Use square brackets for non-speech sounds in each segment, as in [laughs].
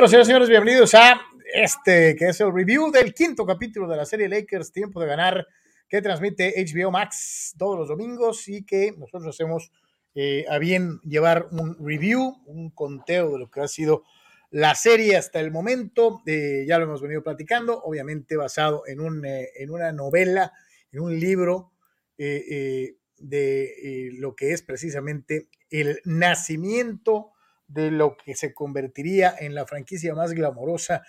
nosotros, señores señores? Bienvenidos a este, que es el review del quinto capítulo de la serie Lakers, Tiempo de Ganar, que transmite HBO Max todos los domingos y que nosotros hacemos eh, a bien llevar un review, un conteo de lo que ha sido la serie hasta el momento. Eh, ya lo hemos venido platicando, obviamente basado en, un, eh, en una novela, en un libro de lo que es precisamente el nacimiento de lo que se convertiría en la franquicia más glamorosa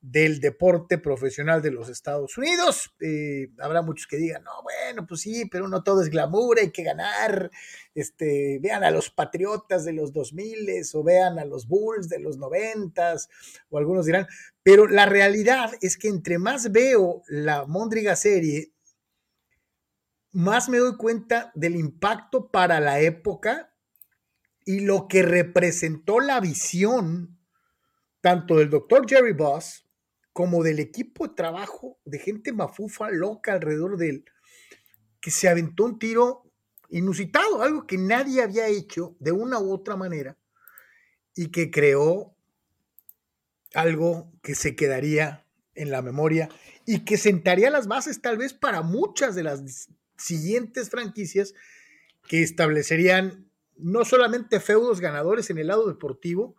del deporte profesional de los Estados Unidos. Eh, habrá muchos que digan, no, bueno, pues sí, pero no todo es glamour, hay que ganar. Este, vean a los Patriotas de los 2000 o vean a los Bulls de los 90 o algunos dirán, pero la realidad es que entre más veo la Mondriga serie, más me doy cuenta del impacto para la época y lo que representó la visión tanto del doctor Jerry Boss como del equipo de trabajo de gente mafufa loca alrededor de él, que se aventó un tiro inusitado, algo que nadie había hecho de una u otra manera y que creó algo que se quedaría en la memoria y que sentaría las bases tal vez para muchas de las siguientes franquicias que establecerían no solamente feudos ganadores en el lado deportivo,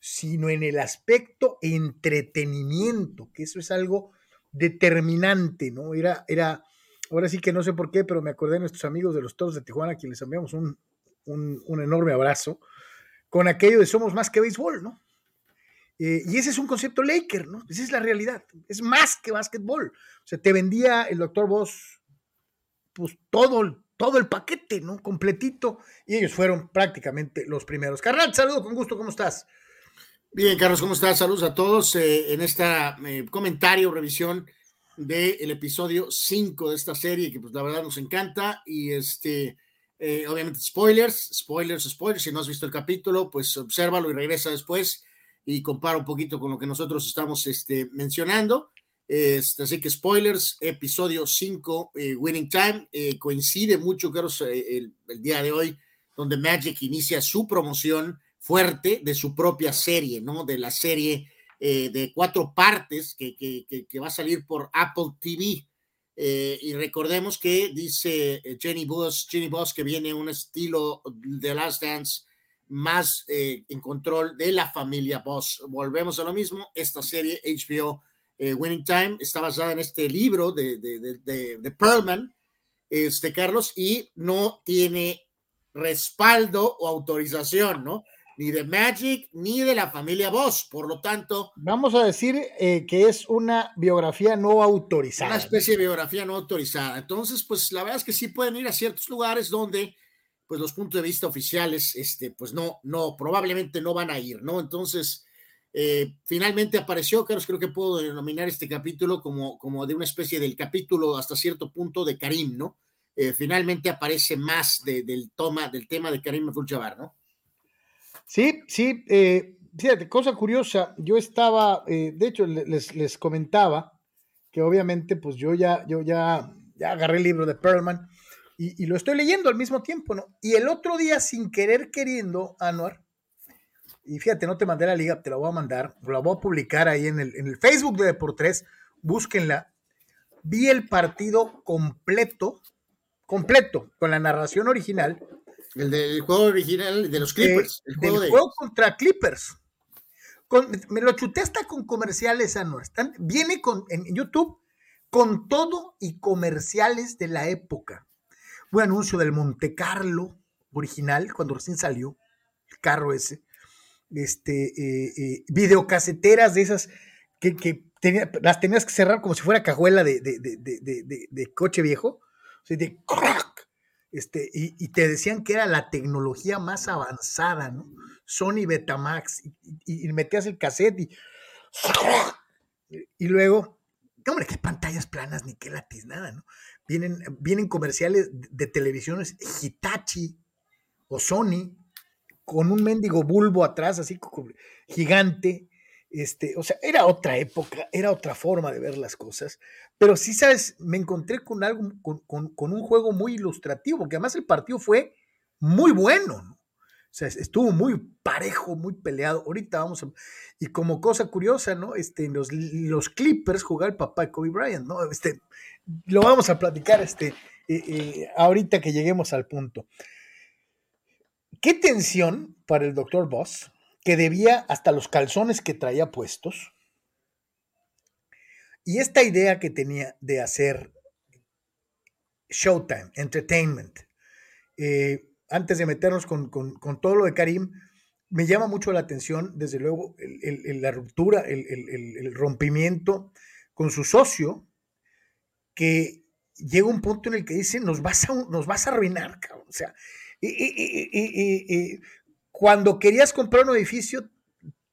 sino en el aspecto entretenimiento, que eso es algo determinante, ¿no? Era, era, ahora sí que no sé por qué, pero me acordé de nuestros amigos de los Toros de Tijuana, a quienes les enviamos un, un, enorme abrazo, con aquello de somos más que béisbol, ¿no? Eh, y ese es un concepto Laker, ¿no? Esa es la realidad, es más que básquetbol. O sea, te vendía el doctor Voss, pues todo, todo el paquete, ¿no? Completito. Y ellos fueron prácticamente los primeros. Carnal, saludo con gusto, ¿cómo estás? Bien, Carlos, ¿cómo estás? Saludos a todos eh, en esta eh, comentario, revisión del episodio 5 de esta serie, que pues la verdad nos encanta. Y este, eh, obviamente, spoilers, spoilers, spoilers. Si no has visto el capítulo, pues obsérvalo y regresa después y compara un poquito con lo que nosotros estamos este, mencionando. Este, así que spoilers, episodio 5, eh, Winning Time, eh, coincide mucho, creo, el, el, día de hoy, donde Magic inicia su promoción fuerte de su propia serie, ¿no? De la serie eh, de cuatro partes que, que, que, va a salir por Apple TV. y recordemos que dice Jenny Boss, Jenny Boss que viene un estilo de Last Dance más en control de la familia Boss. Volvemos a lo mismo, esta serie HBO eh, Winning Time, está basada en este libro de, de, de, Perlman, este, Carlos, y no tiene respaldo o autorización, ¿no? Ni de Magic ni de la familia Voss, por lo tanto. Vamos a decir eh, que es una biografía no autorizada. Una especie de biografía no autorizada. Entonces, pues la verdad es que sí pueden ir a ciertos lugares donde, pues los puntos de vista oficiales, este, pues no, no, probablemente no van a ir, ¿no? Entonces, eh, finalmente apareció, Carlos, creo que puedo denominar este capítulo como, como de una especie del capítulo hasta cierto punto de Karim, ¿no? Eh, finalmente aparece más del, toma, del tema de Karim Abdul-Jabbar, ¿no? Sí, sí, eh, fíjate, cosa curiosa, yo estaba, de hecho, les, les, comentaba que obviamente, pues yo ya, yo ya, ya agarré el libro de Perlman y, y, lo estoy leyendo al mismo tiempo, ¿no? Y el otro día, sin querer queriendo, Anuar, y fíjate, no te mandé la liga, te la voy a mandar, la voy a publicar ahí en el, en el Facebook de Deportes, búsquenla. Vi el partido completo, completo, con la narración original. El del juego original de los Clippers. el juego del juego contra Clippers. me lo chuté hasta con comerciales, Anuar. Están, viene con, en YouTube con todo y comerciales de la época. Un anuncio del Monte Carlo original, cuando recién salió, el carro ese este, eh, eh, videocaseteras de esas que, que las tenías que cerrar como si fuera cajuela de, de, coche viejo, de este, y, te decían que era la tecnología más avanzada, ¿no? Sony Betamax, y, metías el cassette y, y luego, hombre, qué pantallas planas ni qué latis, nada, ¿no? Vienen, vienen comerciales de televisiones Hitachi o Sony, con un mendigo bulbo atrás, así gigante. Este, o sea, era otra época, era otra forma de ver las cosas, pero sí, sabes, me encontré con algo, con, un juego muy ilustrativo, porque además el partido fue muy bueno, sea, estuvo muy parejo, muy peleado. Ahorita vamos a. Y como cosa curiosa, ¿no? Este, los, los Clippers jugar el papá de Kobe Bryant, ¿no? Este, lo vamos a platicar este, eh, eh, ahorita que lleguemos al punto. Qué tensión para el doctor Boss, que debía hasta los calzones que traía puestos. Y esta idea que tenía de hacer Showtime, Entertainment, eh, antes de meternos con, todo lo de Karim, me llama mucho la atención, desde luego, la ruptura, el, rompimiento con su socio, que llega un punto en el que dice, nos vas a, nos vas a arruinar, cabrón. O sea, y, cuando querías comprar un edificio,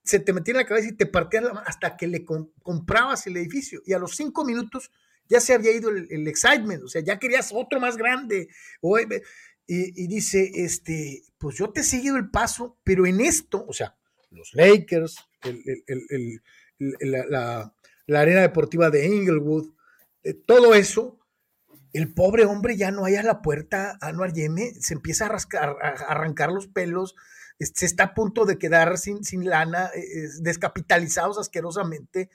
se te metía en la cabeza y te partías la mano hasta que le comprabas el edificio. Y a los cinco minutos ya se había ido el, excitement, o sea, ya querías otro más grande. y, dice, este, pues yo te he seguido el paso, pero en esto, o sea, los Lakers, la, arena deportiva de Inglewood, eh, todo eso, el pobre hombre ya no hay a la puerta, Anuar Yeme, se empieza a, rascar, a arrancar los pelos, se está a punto de quedar sin, sin lana, eh, descapitalizados asquerosamente,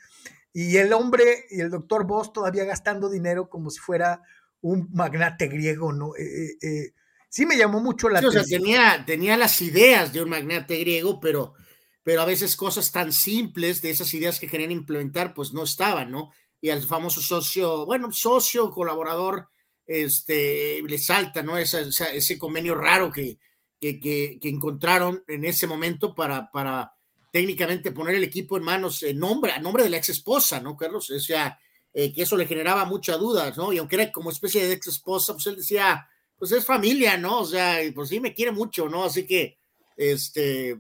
y el hombre y el doctor Voss todavía gastando dinero como si fuera un magnate griego, ¿no? Eh, eh, sí me llamó mucho la atención. O sea, tenía, tenía las ideas de un magnate griego, pero, pero a veces cosas tan simples de esas ideas que querían implementar, pues no estaban, ¿no? Y al famoso socio, bueno, socio, colaborador, este, le salta, ¿no? ese convenio raro que, que, encontraron en ese momento para, para técnicamente poner el equipo en manos, en nombre, a nombre de la ex esposa, ¿no, Carlos? O sea, eh, que eso le generaba mucha duda, ¿no? Y aunque era como especie de ex esposa, pues él decía, pues es familia, ¿no? O sea, pues sí me quiere mucho, ¿no? Así que, este,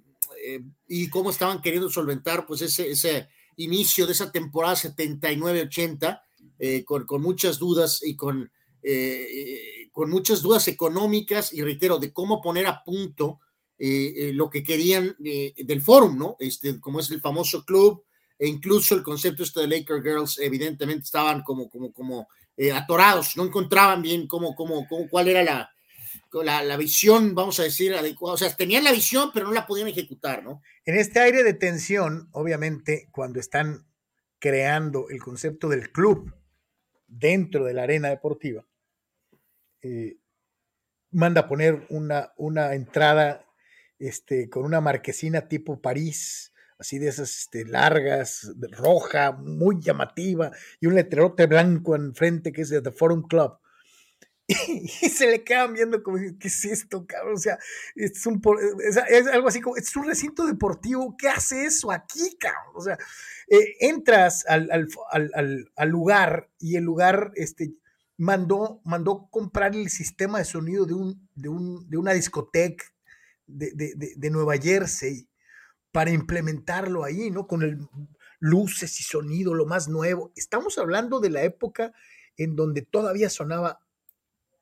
eh, y cómo estaban queriendo solventar, pues ese inicio de esa temporada 79-80, eh, con, con, muchas dudas y con eh, con muchas dudas económicas y reitero, de cómo poner a punto eh, eh, lo que querían del forum, ¿no? Este, como es el famoso club, e incluso el concepto este de Laker Girls, evidentemente estaban como, como, como atorados, no encontraban bien cómo, cómo, cómo, cuál era la, la, la, visión, vamos a decir, adecuada. O sea, tenían la visión, pero no la podían ejecutar, ¿no? En este aire de tensión, obviamente, cuando están creando el concepto del club dentro de la arena deportiva, eh, manda a poner una, una entrada este, con una marquesina tipo París, así de esas este, largas, roja, muy llamativa, y un letrerote blanco enfrente que es de The Forum Club. Y, se le quedan viendo como, ¿qué es esto, cabrón? O sea, es, un, algo así como, es un recinto deportivo, ¿qué hace eso aquí, cabrón? O sea, eh, entras al, al, al, lugar y el lugar este, mandó, mandó comprar el sistema de sonido de, un, de, un, de una discoteca de, de, Nueva Jersey para implementarlo ahí, ¿no? Con el, luces y sonido, lo más nuevo. Estamos hablando de la época en donde todavía sonaba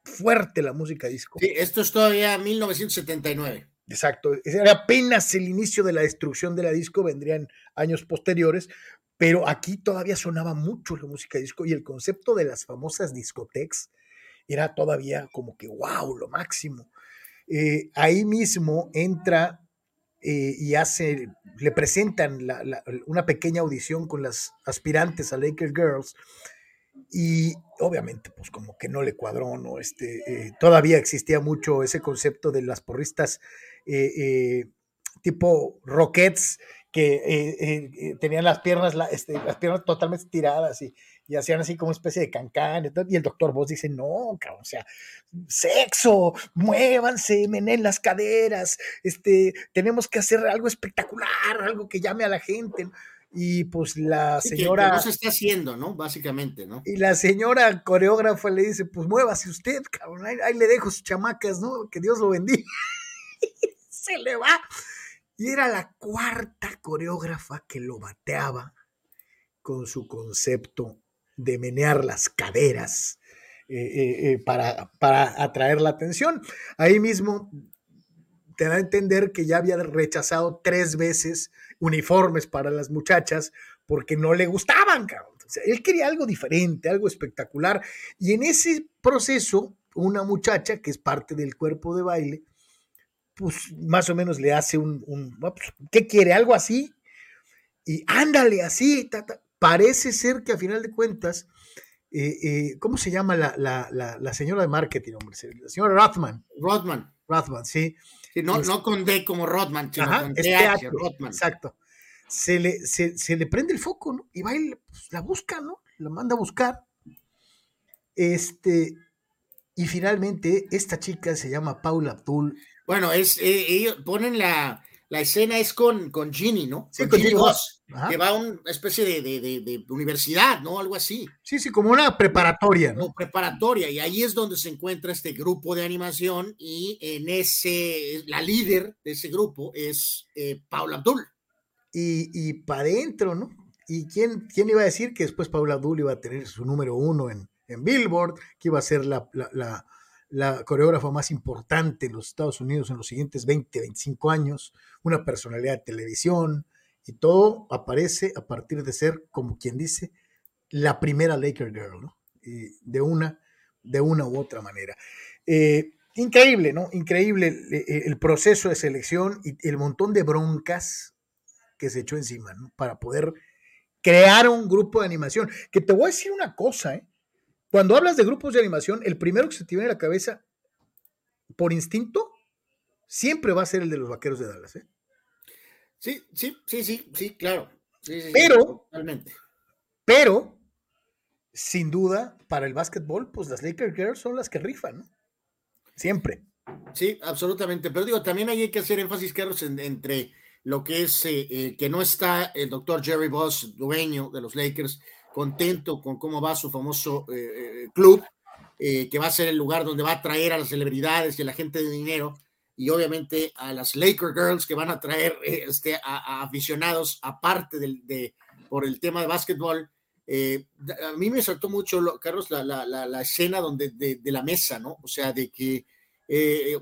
fuerte la música disco. Sí, esto es todavía 1979. Exacto, era apenas el inicio de la destrucción de la disco, vendrían años posteriores, pero aquí todavía sonaba mucho la música disco y el concepto de las famosas discotecas era todavía como que, wow, lo máximo. Eh, ahí mismo entra eh, y hace, le presentan una pequeña audición con las aspirantes a Lakers Girls y obviamente pues como que no le cuadró, ¿no? Este, eh, todavía existía mucho ese concepto de las porristas tipo Rockets que eh, eh, eh, tenían las piernas, este, las piernas totalmente tiradas y, hacían así como una especie de cancán. Y, el doctor Voss dice, no, o sea, sexo, muévanse, menen las caderas, este, tenemos que hacer algo espectacular, algo que llame a la gente. Y pues la señora... no se está haciendo, ¿no? Básicamente, ¿no? Y la señora coreógrafa le dice, pues muévase usted, cabrón, ahí, ahí le dejo sus chamacas, ¿no? Que Dios lo bendiga. [laughs] se le va y era la cuarta coreógrafa que lo bateaba con su concepto de menear las caderas eh, eh, eh, para, para atraer la atención. Ahí mismo te da a entender que ya había rechazado tres veces uniformes para las muchachas porque no le gustaban, él quería algo diferente, algo espectacular. Y en ese proceso, una muchacha que es parte del cuerpo de baile, pues más o menos le hace un, pues, ¿qué quiere? Algo así. Y ándale, así, parece ser que a final de cuentas, eh, eh, ¿cómo se llama la, la, señora de marketing, hombre? La señora Rothman. Rothman. Rothman, sí. No, no, con D como Rothman, sino con Rothman. Exacto. Se le, se, le prende el foco, ¿no? Y va y pues, la busca, ¿no? La manda a buscar. Este, y finalmente, esta chica se llama Paula Abdul. Bueno, es, eh, ellos ponen la, la escena es con, con Ginny, ¿no? Sí, con, Ginny Voss, que va a una especie de, de, universidad, ¿no? Algo así. Sí, sí, como una preparatoria, ¿no? preparatoria, y ahí es donde se encuentra este grupo de animación, y en ese, la líder de ese grupo es eh, Paula Abdul. Y, y para adentro, ¿no? ¿Y quién, quién iba a decir que después Paula Abdul iba a tener su número uno en, en Billboard, que iba a ser la, la, coreógrafa más importante en los Estados Unidos en los siguientes 20, 25 años, una personalidad de televisión, y todo aparece a partir de ser, como quien dice, la primera Laker Girl, ¿no? de, una, de una u otra manera. Eh, increíble, ¿no? Increíble el, el, proceso de selección y el montón de broncas que se echó encima, ¿no? Para poder crear un grupo de animación. Que te voy a decir una cosa, ¿eh? Cuando hablas de grupos de animación, el primero que se te viene a la cabeza, por instinto, siempre va a ser el de los vaqueros de Dallas. ¿eh? Sí, sí, sí, sí, sí, claro. pero, pero, sin duda, para el básquetbol, pues las Lakers Girls son las que rifan, ¿no? Siempre. Sí, absolutamente. Pero digo, también hay que hacer énfasis, Carlos, entre lo que es eh, eh, que no está el doctor Jerry Boss, dueño de los Lakers, contento con cómo va su famoso eh, eh, club, eh, que va a ser el lugar donde va a traer a las celebridades y a la gente de dinero, y obviamente a las Laker Girls que van a traer este, a, aficionados aparte del, de, por el tema de básquetbol. a mí me saltó mucho, Carlos, la, la, la, escena donde, de, de, la mesa, ¿no? O sea, de que,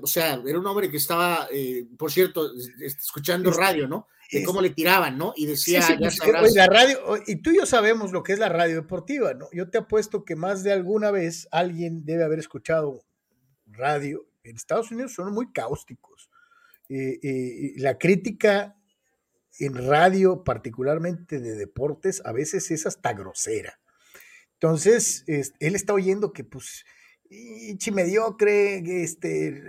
o sea, era un hombre que estaba, por cierto, escuchando radio, ¿no? De cómo le tiraban, ¿no? Y decía, ya pues, sabrás. La radio, y tú y yo sabemos lo que es la radio deportiva, ¿no? Yo te apuesto que más de alguna vez alguien debe haber escuchado radio. En Estados Unidos son muy cáusticos. Eh, eh, la crítica en radio, particularmente de deportes, a veces es hasta grosera. Entonces, él está oyendo que, pues, chi mediocre, este,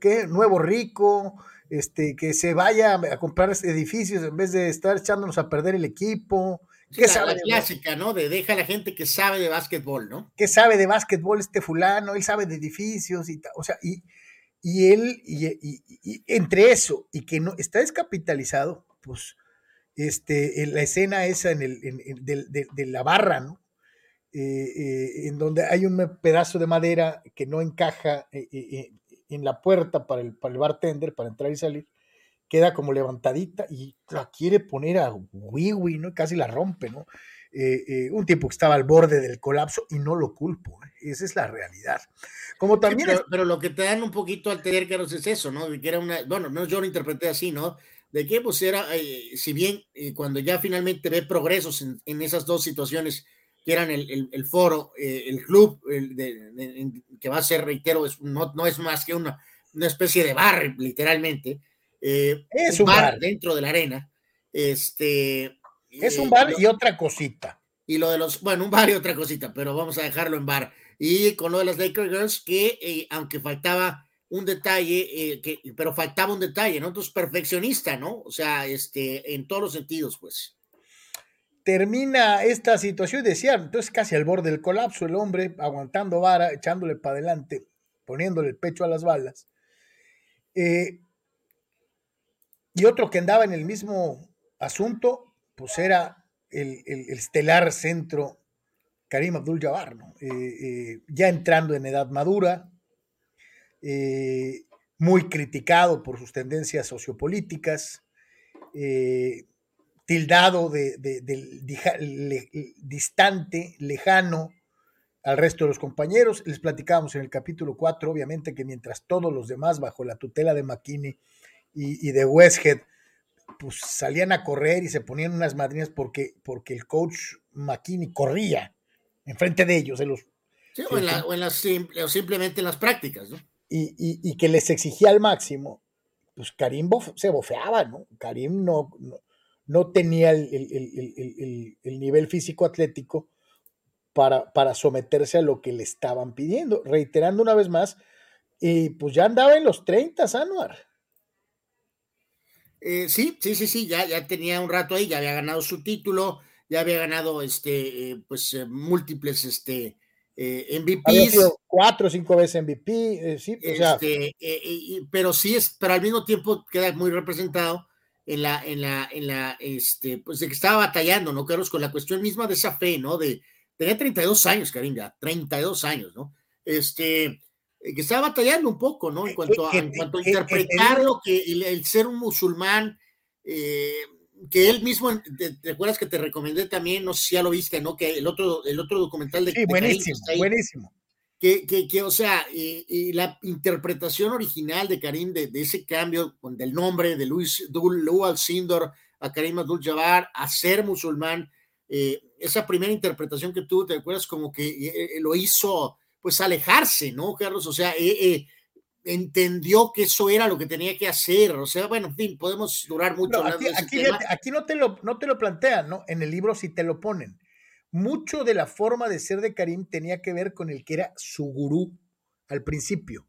¿qué? Nuevo rico, este, que se vaya a comprar edificios en vez de estar echándonos a perder el equipo. ¿Qué sabe la clásica, ¿no? De deja a la gente que sabe de básquetbol, ¿no? ¿Qué sabe de básquetbol este fulano? Él sabe de edificios y tal. O sea, y, y él, y, entre eso y que no está descapitalizado, pues, este, en la escena esa en el, de, la barra, ¿no? Eh, eh, en donde hay un pedazo de madera que no encaja eh, en la puerta para el, para el bartender, para entrar y salir, queda como levantadita y la quiere poner a wiwi, ¿no? Casi la rompe, ¿no? Eh, eh, un tiempo que estaba al borde del colapso y no lo culpo, ¿eh? esa es la realidad. Como también pero, lo que te dan un poquito al tener que es eso, ¿no? Que era una, bueno, no yo lo interpreté así, ¿no? De que pues era, si bien cuando ya finalmente ve progresos en, en esas dos situaciones, que eran el, el, foro, eh, el club, el de, que va a ser, reitero, es, no, no es más que una, una especie de bar, literalmente. Eh, es un, bar, dentro de la arena. Este, es un bar eh, y otra cosita. Y lo de los, bueno, un bar y otra cosita, pero vamos a dejarlo en bar. Y con lo de las Lakers Girls, que aunque faltaba un detalle, que, pero faltaba un detalle, ¿no? Entonces, perfeccionista, ¿no? O sea, este, en todos los sentidos, pues termina esta situación y decía, entonces casi al borde del colapso, el hombre aguantando vara, echándole para adelante, poniéndole el pecho a las balas. Eh, y otro que andaba en el mismo asunto, pues era el, estelar centro Karim Abdul Jabbar, eh, eh, ya entrando en edad madura, muy criticado por sus tendencias sociopolíticas, tildado de, distante, lejano al resto de los compañeros. Les platicábamos en el capítulo 4, obviamente, que mientras todos los demás, bajo la tutela de McKinney y, de Westhead, pues salían a correr y se ponían unas madrinas porque, porque el coach McKinney corría enfrente de ellos. los, sí, o, en simplemente en las prácticas, ¿no? Y, y, que les exigía al máximo, pues Karim se bofeaba, ¿no? Karim no, no, tenía el, nivel físico atlético para, para someterse a lo que le estaban pidiendo. Reiterando una vez más, y pues ya andaba en los 30, Anuar. Eh, sí, sí, sí, sí, ya, ya tenía un rato ahí, ya había ganado su título, ya había ganado este, eh, pues eh, múltiples este, MVPs. cuatro o cinco veces MVP, sí, o sea. Este, pero sí es, pero al mismo tiempo queda muy representado en la, en la, en la, este, pues de que estaba batallando, ¿no, Carlos? Con la cuestión misma de esa fe, ¿no? De, tenía 32 años, Karim, ya, 32 años, ¿no? Este, que estaba batallando un poco, ¿no? En cuanto a, en cuanto a interpretar lo que el, ser un musulmán, eh, que él mismo, te, acuerdas que te recomendé también, no sé si ya lo viste, ¿no? Que el otro, el otro documental de... Sí, buenísimo, buenísimo. Que, que, que, o sea, y, la interpretación original de Karim de, ese cambio del nombre de Luis Lual Sindor a Karim Abdul-Jabbar a ser musulmán, eh, esa primera interpretación que tú te acuerdas como que eh, lo hizo pues alejarse, ¿no, Carlos? O sea, eh, eh, entendió que eso era lo que tenía que hacer. O sea, bueno, en fin, podemos durar mucho. aquí, aquí, no, te lo, no te lo plantean, ¿no? En el libro sí te lo ponen. Mucho de la forma de ser de Karim tenía que ver con el que era su gurú al principio.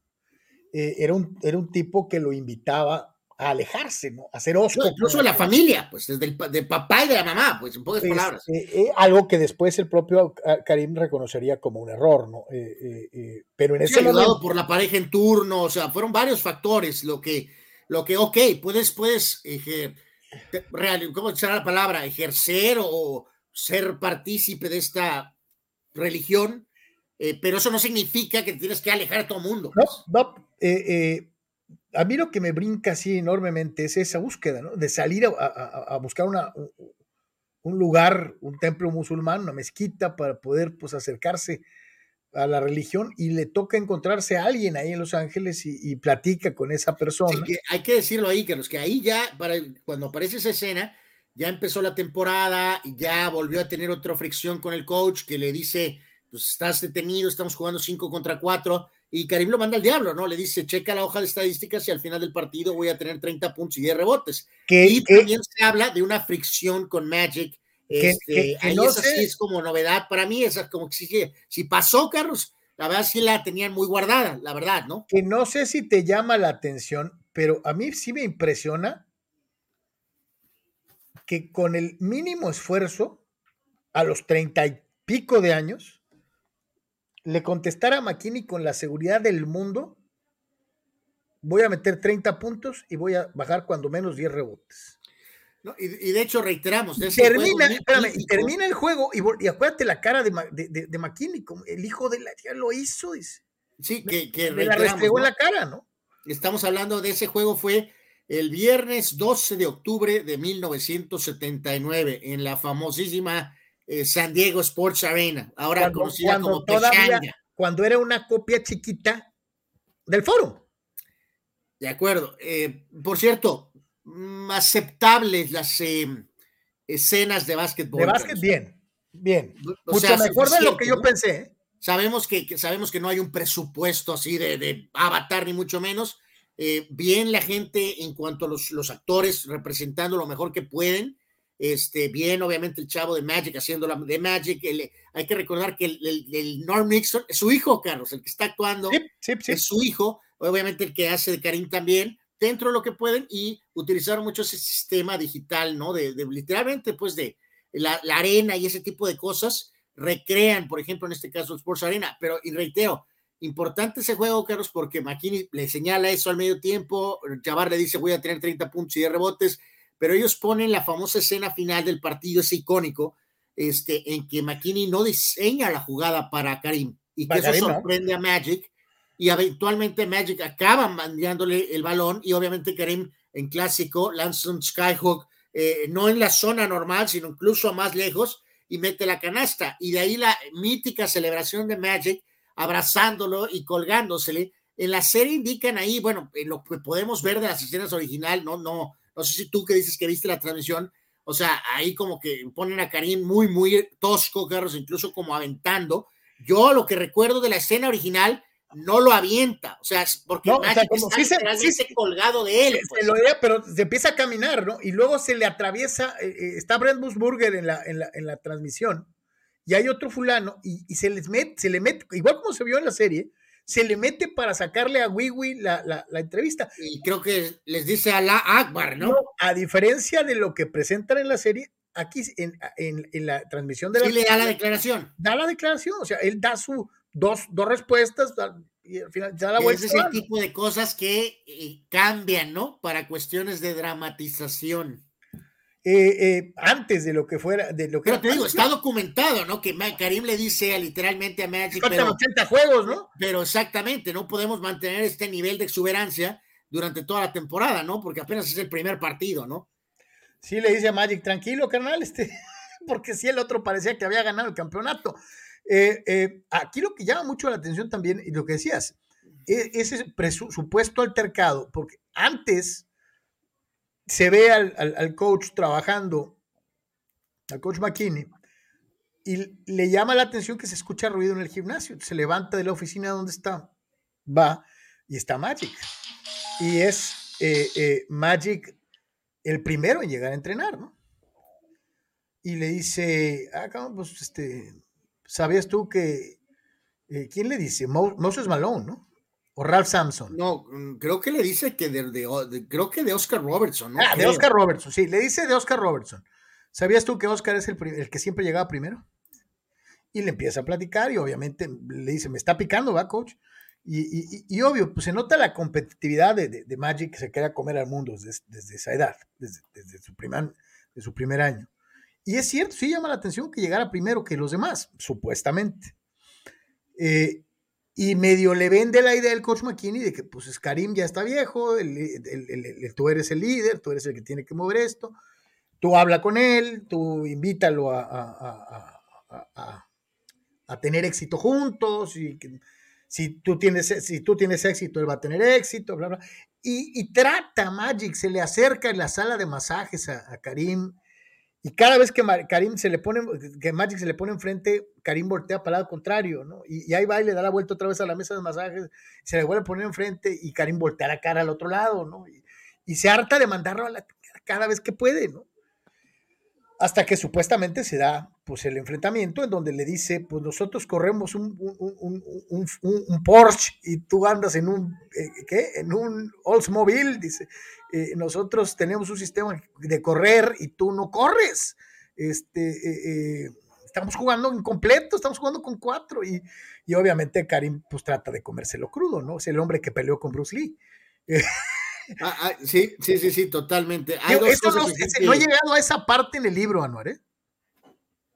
Eh, era, un, era un tipo que lo invitaba a alejarse, ¿no? A ser oso. incluso de la familia, pues desde el de papá y de la mamá, pues en pocas palabras. Eh, eh, algo que después el propio Karim reconocería como un error, ¿no? Eh, pero en ese momento... por la pareja en turno, o sea, fueron varios factores lo que, lo que ok, puedes, puedes, ¿cómo será la palabra? Ejercer o ser partícipe de esta religión, pero eso no significa que tienes que alejar a todo mundo. No, pues. no, a mí lo que me brinca así enormemente es esa búsqueda, ¿no? De salir a, buscar una, un lugar, un templo musulmán, una mezquita para poder pues acercarse a la religión y le toca encontrarse a alguien ahí en Los Ángeles y, platica con esa persona. hay que decirlo ahí, que los que ahí ya, para, cuando aparece esa escena, ya empezó la temporada y ya volvió a tener otra fricción con el coach que le dice, pues estás detenido, estamos jugando 5 contra 4 y Karim lo manda al diablo, ¿no? Le dice, checa la hoja de estadísticas y al final del partido voy a tener 30 puntos y 10 rebotes. y también se habla de una fricción con Magic. Este, ahí es así, es como novedad para mí, es como que si, si pasó, Carlos, la verdad sí la tenían muy guardada, la verdad, ¿no? Que no sé si te llama la atención, pero a mí sí me impresiona que con el mínimo esfuerzo, a los treinta y pico de años, le contestara a McKinney con la seguridad del mundo, voy a meter 30 puntos y voy a bajar cuando menos 10 rebotes. y, de hecho reiteramos. termina, y termina el juego y, acuérdate la cara de, de, McKinney, como el hijo de la tía lo hizo. sí, que, que me la restregó la cara, ¿no? Estamos hablando de ese juego, fue el viernes 12 de octubre de 1979 en la famosísima eh, San Diego Sports Arena, ahora cuando, conocida como todavía, Cuando era una copia chiquita del foro. De acuerdo. Eh, por cierto, mm, aceptables las em, escenas de básquetbol. De básquet, bien, bien. Mucho mejor de lo que yo pensé. ¿eh? Sabemos que, sabemos que no hay un presupuesto así de, avatar, ni mucho menos. Bien la gente en cuanto a los, los actores representando lo mejor que pueden. Este, bien, obviamente, el chavo de Magic haciendo la de Magic. hay que recordar que el, Norm Nixon es su hijo, Carlos, el que está actuando es su hijo. Obviamente, el que hace de Karim también, dentro de lo que pueden y utilizaron mucho ese sistema digital, ¿no? De, literalmente, pues, de la, arena y ese tipo de cosas recrean, por ejemplo, en este caso, Sports Arena. Pero, y reitero, importante ese juego, Carlos, porque McKinney le señala eso al medio tiempo. Jabbar le dice, voy a tener 30 puntos y de rebotes pero ellos ponen la famosa escena final del partido, ese icónico, este, en que McKinney no diseña la jugada para Karim y que eso sorprende a Magic y eventualmente Magic acaba mandándole el balón y obviamente Karim en clásico lanza un skyhook eh, no en la zona normal sino incluso más lejos y mete la canasta y de ahí la mítica celebración de Magic abrazándolo y colgándosele en la serie indican ahí bueno en lo que podemos ver de las escenas original no no no sé si tú que dices que viste la transmisión, o sea, ahí como que ponen a Karim muy, muy tosco, Carlos, incluso como aventando. Yo lo que recuerdo de la escena original no lo avienta, o sea, porque No, o sea, como está sí se- se- colgado de él. Se pues. lo era, pero se empieza a caminar, ¿no? Y luego se le atraviesa, eh, eh, está Brent Busburger en la, en, la, en la transmisión, y hay otro fulano, y, y se les mete, se le mete, igual como se vio en la serie, se le mete para sacarle a Wiwi la, la, la entrevista. Y creo que les dice a la Akbar, ¿no? No, a diferencia de lo que presentan en la serie, aquí en, en- en la transmisión de la Sí le da la declaración. da la declaración, o sea, él da su dos, dos respuestas da- y al final da la vuelta. Ese es el tipo de cosas que eh, cambian, ¿no? Para cuestiones de dramatización. Eh, eh, antes de lo que fuera, de lo que Pero te digo, está documentado, ¿no? Que Karim le dice literalmente a Magic, faltan pero, 80 juegos, ¿no? pero exactamente, no podemos mantener este nivel de exuberancia durante toda la temporada, ¿no? Porque apenas es el primer partido, ¿no? Sí, le dice a Magic, tranquilo, carnal, este, [laughs] porque sí, el otro parecía que había ganado el campeonato. Eh, eh, aquí lo que llama mucho la atención también, y lo que decías, e- ese supuesto altercado, porque antes se ve al, al- coach trabajando, al coach McKinney, y le llama la atención que se escucha ruido en el gimnasio. Se levanta de la oficina donde está, va, y está Magic. Y es eh, eh, Magic el primero en llegar a entrenar, ¿no? Y le dice, ah, pues, este, ¿sabías tú que, eh, ¿quién le dice? Mo- Moses Malone, ¿no? O Ralph Sampson. No, mm, creo que le dice que de, de- de- creo que de Oscar Robertson, ¿no? ah, de. Oscar Robertson, sí, le dice de Oscar Robertson. ¿Sabías tú que Oscar es el, que siempre llegaba primero? Y le empieza a platicar y obviamente le dice, me está picando, ¿va, coach? Y, y- y- y obvio, pues se nota la competitividad de, de- de Magic que se queda comer al mundo desde, desde esa edad, desde, desde su primer, de su primer año. Y es cierto, sí llama la atención que llegara primero que los demás, supuestamente. Eh, y medio le vende la idea del coach McKinney de que pues Karim ya está viejo, el- el- tú eres el líder, tú eres el que tiene que mover esto, tú habla con él, tú invítalo a, a- a- a- tener éxito juntos, y si tú, tienes, si tú tienes éxito, él va a tener éxito, bla, bla. Y, y trata Magic, se le acerca en la sala de masajes a Karim, y cada vez que Karim se le pone, que Magic se le pone enfrente, Karim voltea para el lado contrario, ¿no? Y, ahí va y le da la vuelta otra vez a la mesa de masajes, se le vuelve a poner enfrente y Karim voltea la cara al otro lado, ¿no? Y, y se harta de mandarlo a la cada vez que puede, ¿no? Hasta que supuestamente se da pues el enfrentamiento en donde le dice, pues nosotros corremos un, un, un- un Porsche y tú andas en un, eh, ¿qué? En un Oldsmobile, dice, eh, nosotros tenemos un sistema de correr y tú no corres. Este, eh, eh, estamos jugando en completo, estamos jugando con cuatro y, y obviamente Karim pues trata de comérselo crudo, ¿no? Es el hombre que peleó con Bruce Lee. Ah, ah, sí, sí, sí, sí, totalmente. Hay dos no, cosas que- no he llegado a esa parte en el libro, Anuar, ¿eh?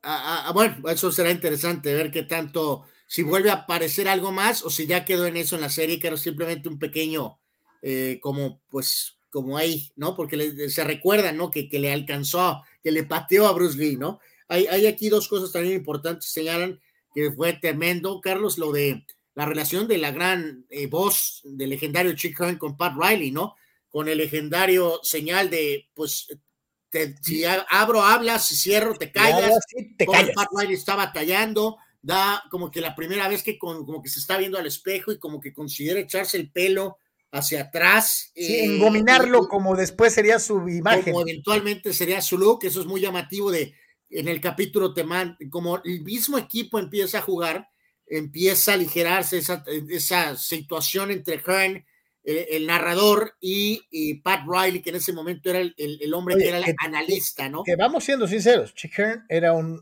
Ah, ah, bueno, eso será interesante ver qué tanto, si vuelve a aparecer algo más o si ya quedó en eso en la serie, que era simplemente un pequeño, eh, como pues, como ahí, ¿no? Porque le- se recuerda, ¿no? Que, que le alcanzó, que le pateó a Bruce Lee, ¿no? Hay, hay aquí dos cosas también importantes, señalan que fue tremendo, Carlos, lo de la relación de la gran eh, voz del legendario Chick Hearn con Pat Riley, ¿no? Con el legendario señal de, pues, te- si abro, hablas, si cierro, te callas. Sí, te callas. Pat Riley está batallando, da como que la primera vez que con- como que se está viendo al espejo y como que considera echarse el pelo hacia atrás. Sí, eh, engominarlo y- como después sería su imagen. como eventualmente sería su look, eso es muy llamativo de en el capítulo te man- como el mismo equipo empieza a jugar, empieza a aligerarse esa, esa situación entre Hearn, el narrador, y, y Pat Riley, que en ese momento era el, el- el hombre Oye, que era el analista, ¿no? Que vamos siendo sinceros, Chick Hearn era un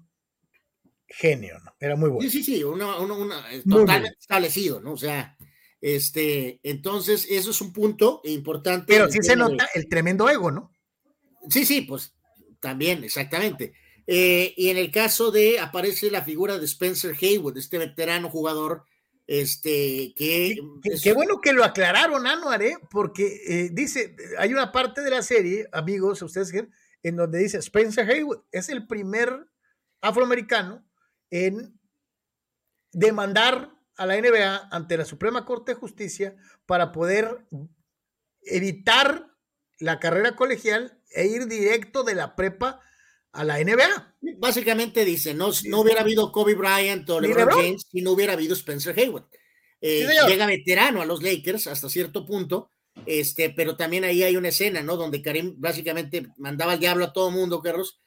genio, ¿no? Era muy bueno. Sí, sí, sí, uno, uno- totalmente establecido, ¿no? O sea, este, entonces, eso es un punto importante. Pero sí se nota el tremendo ego, ¿no? Sí, sí, pues también, exactamente. Eh, y en el caso de, aparece la figura de Spencer Haywood, este veterano jugador, este, que... Qué, es- qué bueno que lo aclararon, Anuar, ¿eh? Porque eh, dice, hay una parte de la serie, amigos, ustedes que- en donde dice Spencer Haywood es el primer afroamericano en demandar a la NBA ante la Suprema Corte de Justicia para poder evitar la carrera colegial e ir directo de la prepa a la NBA. Básicamente dice, no, no hubiera habido Kobe Bryant o LeBron LeBron. James si no hubiera habido Spencer Haywood. llega veterano a los Lakers hasta cierto punto, este, pero también ahí hay una escena, ¿no? Donde Karim básicamente mandaba al diablo a todo mundo, Carlos,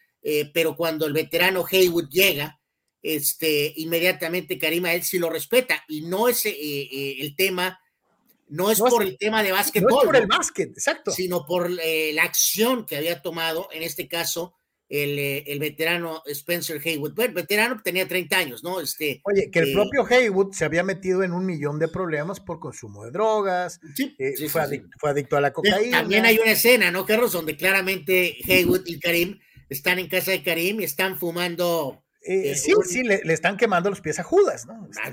pero cuando el veterano Haywood llega, este, inmediatamente Karim a él sí lo respeta y no es el tema no es por el tema de básquetbol. No es por el básquet, exacto. Sino por eh, la acción que había tomado, en este caso, el, eh, el veterano Spencer Haywood. Bueno, veterano tenía 30 años, ¿no? Este, Oye, que el eh, propio Haywood se había metido en un millón de problemas por consumo de drogas, sí, fue, adicto, fue, adicto, a la cocaína. También hay una escena, ¿no, Carlos? Donde claramente Haywood y Karim están en casa de Karim y están fumando. Sí, sí, le, le, están quemando los pies a Judas, ¿no? Ah,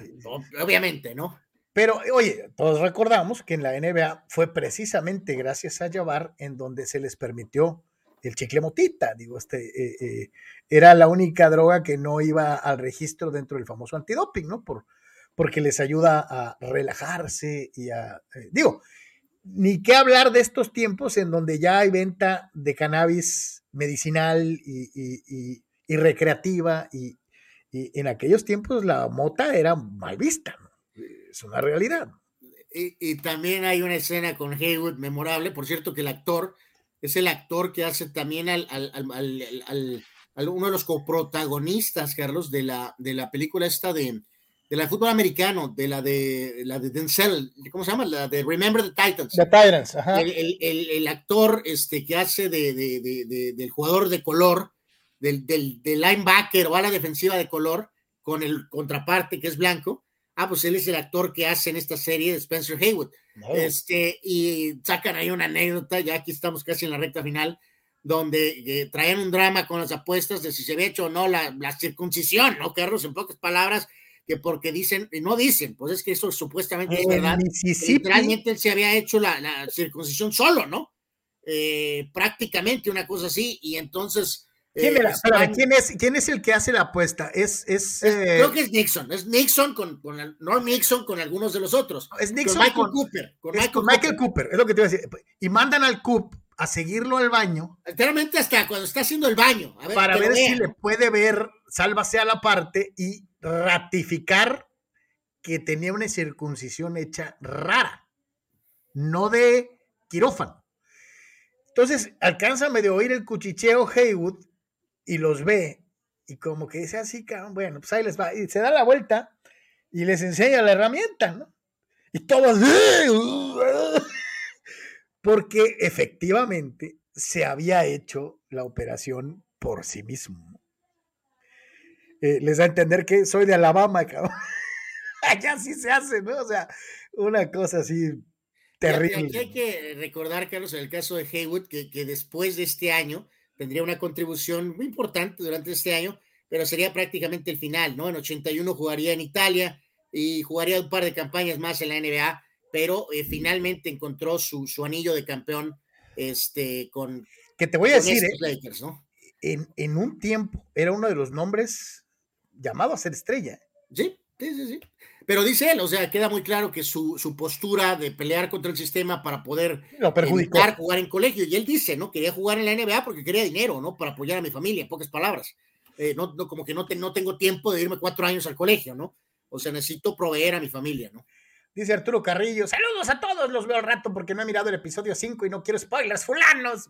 obviamente, ¿no? Pero, oye, todos recordamos que en la NBA fue precisamente gracias a Jabbar en donde se les permitió el chicle motita. Digo, este eh, eh, era la única droga que no iba al registro dentro del famoso antidoping, ¿no? Por, porque les ayuda a relajarse y a. Eh, digo, ni qué hablar de estos tiempos en donde ya hay venta de cannabis medicinal y, recreativa, y, y, en aquellos tiempos la mota era mal vista, ¿no? es una realidad. Y, también hay una escena con Haywood memorable, por cierto que el actor es el actor que hace también al, uno de los coprotagonistas, Carlos, de la, de la película esta de, de la fútbol americano, de la de la de Denzel, ¿cómo se llama? La de Remember the Titans. The Titans, ajá. El, actor este, que hace de, del jugador de color, del, del, del linebacker o a la defensiva de color, con el contraparte que es blanco, Ah, pues él es el actor que hace en esta serie de Spencer Haywood. Este, y sacan ahí una anécdota, ya aquí estamos casi en la recta final, donde eh, traen un drama con las apuestas de si se había hecho o no la, circuncisión, ¿no, Carlos? En pocas palabras, que porque dicen, y no dicen, pues es que eso supuestamente es verdad. Literalmente él se había hecho la, circuncisión solo, ¿no? Eh, prácticamente una cosa así, y entonces ¿Quién, eh, es, ¿Quién, es, el que hace la apuesta? Es, es, eh, creo que es Nixon. Es Nixon con, con no Nixon con algunos de los otros. Es Nixon con Michael Cooper. Con Michael, Cooper. Es lo que te iba a decir. Y mandan al Coop a seguirlo al baño. Literalmente hasta cuando está haciendo el baño. para ver si le puede ver, sálvase a la parte y ratificar que tenía una circuncisión hecha rara. No de quirófano. Entonces alcanza medio oír el cuchicheo Haywood y los ve y como que dice así, bueno, pues ahí les va. Y se da la vuelta y les enseña la herramienta, ¿no? Y todos, [laughs] porque efectivamente se había hecho la operación por sí mismo. Eh, les da a entender que soy de Alabama, cabrón. [laughs] Allá sí se hace, ¿no? O sea, una cosa así terrible. Aquí hay que recordar, Carlos, en el caso de Haywood, que, que después de este año, tendría una contribución muy importante durante este año, pero sería prácticamente el final, ¿no? En 81 jugaría en Italia y jugaría un par de campañas más en la NBA, pero eh, finalmente encontró su, su, anillo de campeón este, con... Que te voy a decir, eh, Lakers, ¿no? en, en, un tiempo era uno de los nombres llamado a ser estrella. Sí, sí, sí, sí. Pero dice él, o sea, queda muy claro que su, postura de pelear contra el sistema para poder evitar jugar en colegio, y él dice, ¿no? Quería jugar en la NBA porque quería dinero, ¿no? Para apoyar a mi familia, en pocas palabras. Eh, no, como que no, no tengo tiempo de irme cuatro años al colegio, ¿no? O sea, necesito proveer a mi familia, ¿no? Dice Arturo Carrillo, saludos a todos, los veo al rato porque no he mirado el episodio 5 y no quiero spoilers, fulanos.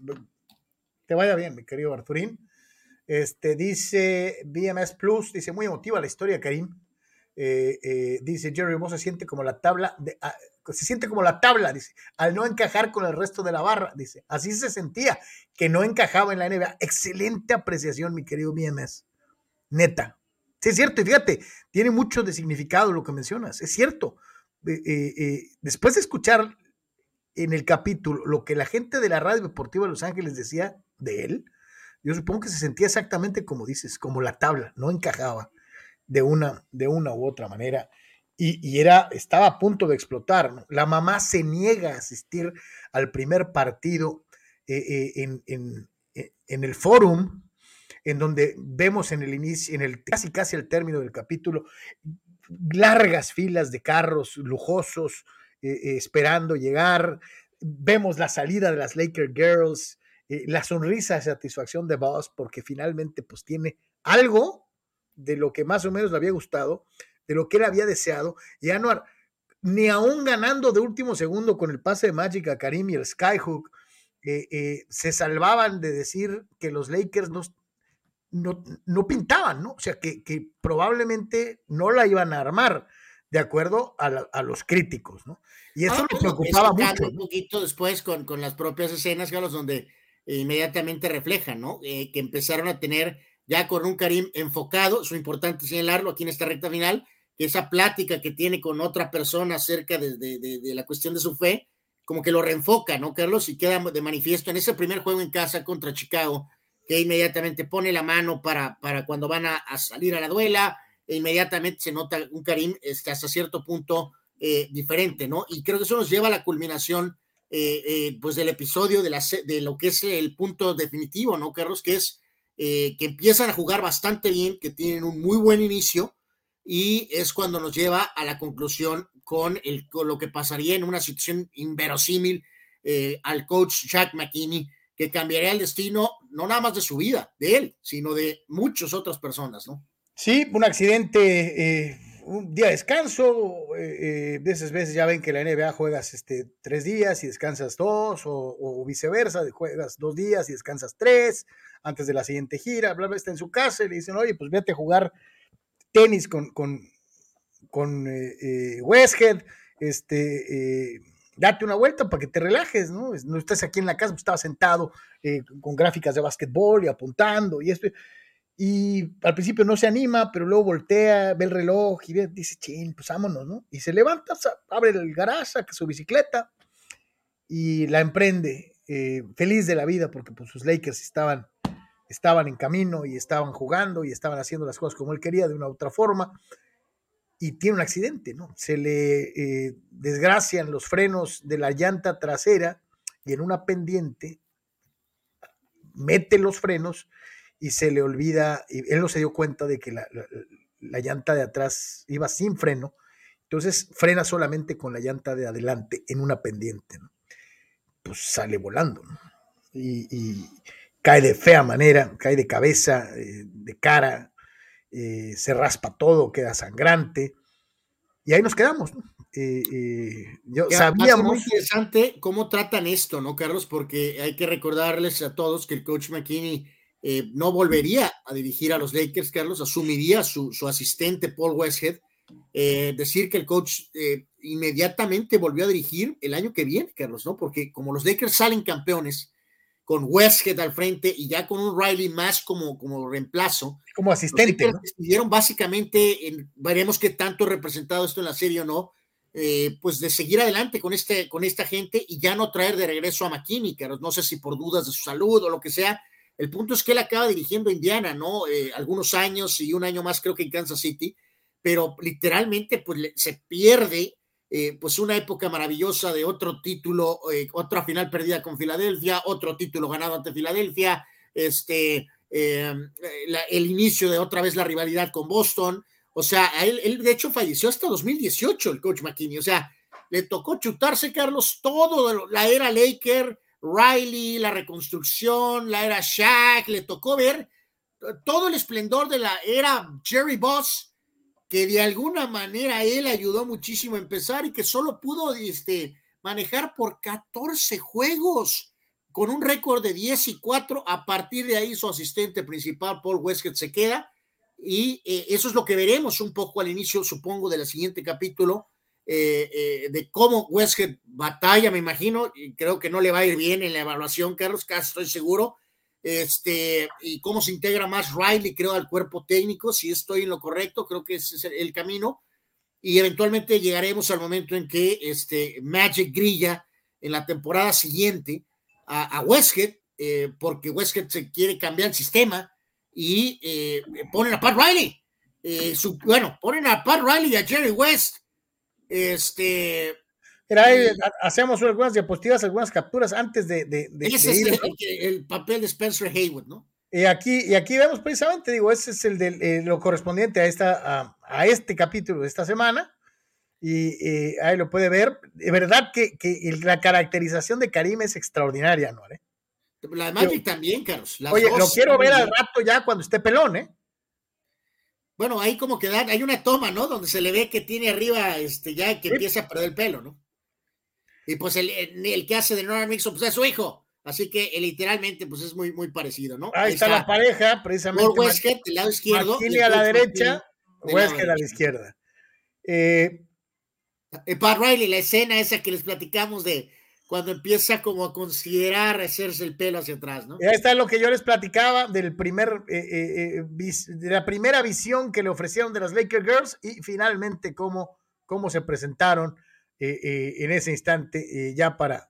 Te vaya bien, mi querido Arturín. Este, dice BMS Plus, dice muy emotiva la historia, Karim. Eh, eh, dice Jerry Moss se siente como la tabla, ah, se siente como la tabla, dice, al no encajar con el resto de la barra, dice, así se sentía, que no encajaba en la NBA. Excelente apreciación, mi querido BMS. Neta. Sí, es cierto, y fíjate, tiene mucho de significado lo que mencionas, es cierto. Eh, después de escuchar en el capítulo lo que la gente de la radio deportiva de Los Ángeles decía de él, yo supongo que se sentía exactamente como dices, como la tabla, no encajaba de una, de una u otra manera. Y, era, estaba a punto de explotar. La mamá se niega a asistir al primer partido eh, eh, en, en, eh, en, el forum, en donde vemos en el inicio, en el casi casi al término del capítulo, largas filas de carros lujosos esperando llegar. Vemos la salida de las Laker Girls, la sonrisa de satisfacción de Boss, porque finalmente pues tiene algo de lo que más o menos le había gustado, de lo que él había deseado. Y Anuar, ni aún ganando de último segundo con el pase de Magic a Karim y el Skyhook, eh, eh, se salvaban de decir que los Lakers no, no, pintaban, ¿no? O sea, que, probablemente no la iban a armar de acuerdo a, los críticos, ¿no? Y eso me preocupaba mucho. Un poquito después con, con las propias escenas, Carlos, donde inmediatamente reflejan, ¿no? que empezaron a tener ya con un Karim enfocado, es importante señalarlo aquí en esta recta final, que esa plática que tiene con otra persona acerca de, la cuestión de su fe, como que lo reenfoca, ¿no, Carlos? Y queda de manifiesto en ese primer juego en casa contra Chicago, que inmediatamente pone la mano para, para cuando van a, salir a la duela, e inmediatamente se nota un Karim este, hasta cierto punto eh, diferente, ¿no? Y creo que eso nos lleva a la culminación, eh, eh, pues, del episodio, de, la, de lo que es el punto definitivo, ¿no, Carlos? Que es que empiezan a jugar bastante bien, que tienen un muy buen inicio, y es cuando nos lleva a la conclusión con, el, lo que pasaría en una situación inverosímil eh, al coach Jack McKinney, que cambiaría el destino no nada más de su vida, de él, sino de muchas otras personas, ¿no? Sí, un accidente, eh, un día de descanso, eh, de esas veces ya ven que la NBA juegas este, tres días y descansas dos, o, viceversa, juegas dos días y descansas tres antes de la siguiente gira, bla, bla, está en su casa y le dicen, oye, pues vete a jugar tenis con, con, con eh, eh, Westhead, este, eh, date una vuelta para que te relajes, ¿no? No estás aquí en la casa, pues estaba sentado con gráficas de básquetbol y apuntando y esto. Y al principio no se anima, pero luego voltea, ve el reloj y dice, ching, pues vámonos, ¿no? Y se levanta, abre el garaje, saca su bicicleta y la emprende, feliz de la vida, porque pues, sus Lakers estaban estaban en camino y estaban jugando y estaban haciendo las cosas como él quería de una u otra forma y tiene un accidente, ¿no? Se le eh, desgracian los frenos de la llanta trasera y en una pendiente mete los frenos y se le olvida, y él no se dio cuenta de que la, llanta de atrás iba sin freno, entonces frena solamente con la llanta de adelante en una pendiente. Pues sale volando, y cae de fea manera, cae de cabeza, eh, de cara, eh, se raspa todo, queda sangrante. Y ahí nos quedamos. Eh, yo sabíamos. muy interesante cómo tratan esto, ¿no, Carlos? Porque hay que recordarles a todos que el coach McKinney no volvería a dirigir a los Lakers, Carlos, asumiría su, su asistente Paul Westhead. decir que el coach inmediatamente volvió a dirigir el año que viene, Carlos, ¿no? Porque como los Lakers salen campeones, con Westhead al frente y ya con un Riley más como, como reemplazo. Como asistente. ¿no? Decidieron básicamente, en, veremos qué tanto representado esto en la serie o no, eh, pues de seguir adelante con, este, con esta gente y ya no traer de regreso a McKinney, no sé si por dudas de su salud o lo que sea. El punto es que él acaba dirigiendo a Indiana, ¿no? Eh, algunos años y un año más creo que en Kansas City, pero literalmente pues se pierde eh, pues una época maravillosa de otro título, eh, otra final perdida con Filadelfia, otro título ganado ante Filadelfia, este, eh, el inicio de otra vez la rivalidad con Boston. O sea, él, él, de hecho falleció hasta 2018 el coach McKinney. O sea, le tocó chutarse, Carlos, todo la era Laker, Riley, la reconstrucción, la era Shaq, le tocó ver todo el esplendor de la era Jerry Boss que de alguna manera él ayudó muchísimo a empezar y que solo pudo este, manejar por 14 juegos con un récord de 10 y 4. A partir de ahí su asistente principal, Paul Westgate, se queda y eh, eso es lo que veremos un poco al inicio, supongo, del siguiente capítulo. Eh, eh, de cómo Westgate batalla, me imagino, y creo que no le va a ir bien en la evaluación, Carlos, casi estoy seguro, este, y cómo se integra más Riley, creo, al cuerpo técnico, si estoy en lo correcto, creo que ese es el camino, y eventualmente llegaremos al momento en que este, Magic grilla en la temporada siguiente a, a Westhead, eh, porque Westhead se quiere cambiar el sistema y eh, ponen a Pat Riley. Eh, bueno, ponen a Pat Riley y a Jerry West. Este, hacemos algunas diapositivas, algunas capturas antes de. ese es el, papel de Spencer Haywood, ¿no? Y aquí, y aquí vemos precisamente, digo, ese es el de eh, lo correspondiente a, esta, a, este capítulo de esta semana. Y ahí lo puede ver. De verdad que, la caracterización de Karim es extraordinaria, ¿no? ¿Eh? La de Magic también, Carlos. oye, lo quiero ver al rato ya cuando esté pelón, ¿eh? Bueno, ahí como que hay una toma, ¿no? Donde se le ve que tiene arriba, este, ya que empieza a perder el pelo, ¿no? Y pues el, el que hace de Norman Mixon, pues es su hijo. Así que eh, literalmente, pues es muy, muy parecido, ¿no? Ahí, está, la pareja, precisamente. Por Westgate, del lado izquierdo. Martini a la derecha, Westgate a la izquierda. Eh, eh, Pat Riley, la escena esa que les platicamos de cuando empieza como a considerar hacerse el pelo hacia atrás, ¿no? Ya está lo que yo les platicaba del primer, eh, de la primera visión que le ofrecieron de las Lakers Girls y finalmente cómo, cómo se presentaron en ese instante ya para,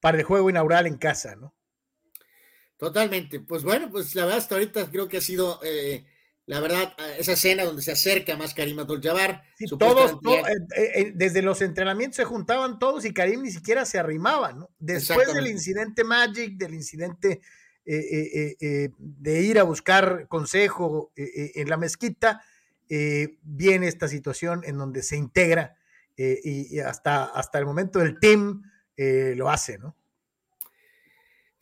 para el juego inaugural en casa, ¿no? Totalmente. Pues bueno, pues la verdad hasta ahorita creo que ha sido la verdad, eh, esa escena donde se acerca más Karim Abdul-Jabbar. todos, eh, eh, desde los entrenamientos se juntaban todos y Karim ni siquiera se arrimaba, ¿no? Después del incidente Magic, del incidente de ir a buscar consejo en la mezquita, viene esta situación en donde se integra y, hasta, hasta el momento del team lo hace, ¿no?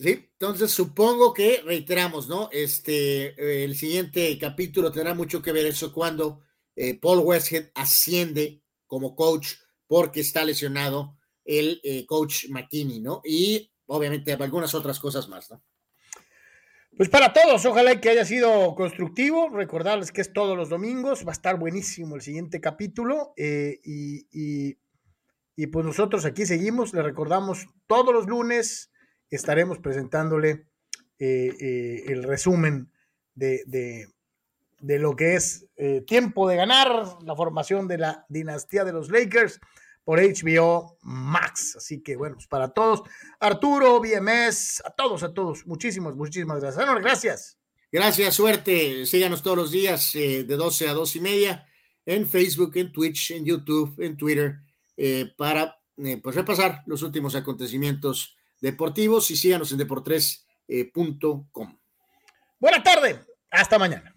Sí, entonces supongo que reiteramos, ¿no? Este, el siguiente capítulo tendrá mucho que ver eso cuando eh, Paul Westhead asciende como coach porque está lesionado el eh, coach McKinney, ¿no? Y obviamente algunas otras cosas más, ¿no? Pues para todos, ojalá que haya sido constructivo. Recordarles que es todos los domingos, va a estar buenísimo el siguiente capítulo. Eh, y, y, pues nosotros aquí seguimos, le recordamos todos los lunes estaremos presentándole eh, eh, el resumen de, lo que es tiempo de ganar, la formación de la dinastía de los Lakers por HBO Max. Así que bueno, pues para todos, Arturo, BMS, a todos, a todos, muchísimas, muchísimas gracias. gracias. Gracias, suerte. Síganos todos los días de 12 a 2 y media en Facebook, en Twitch, en YouTube, en Twitter, para pues repasar los últimos acontecimientos deportivos y síganos en deportres.com. Buena tarde, hasta mañana.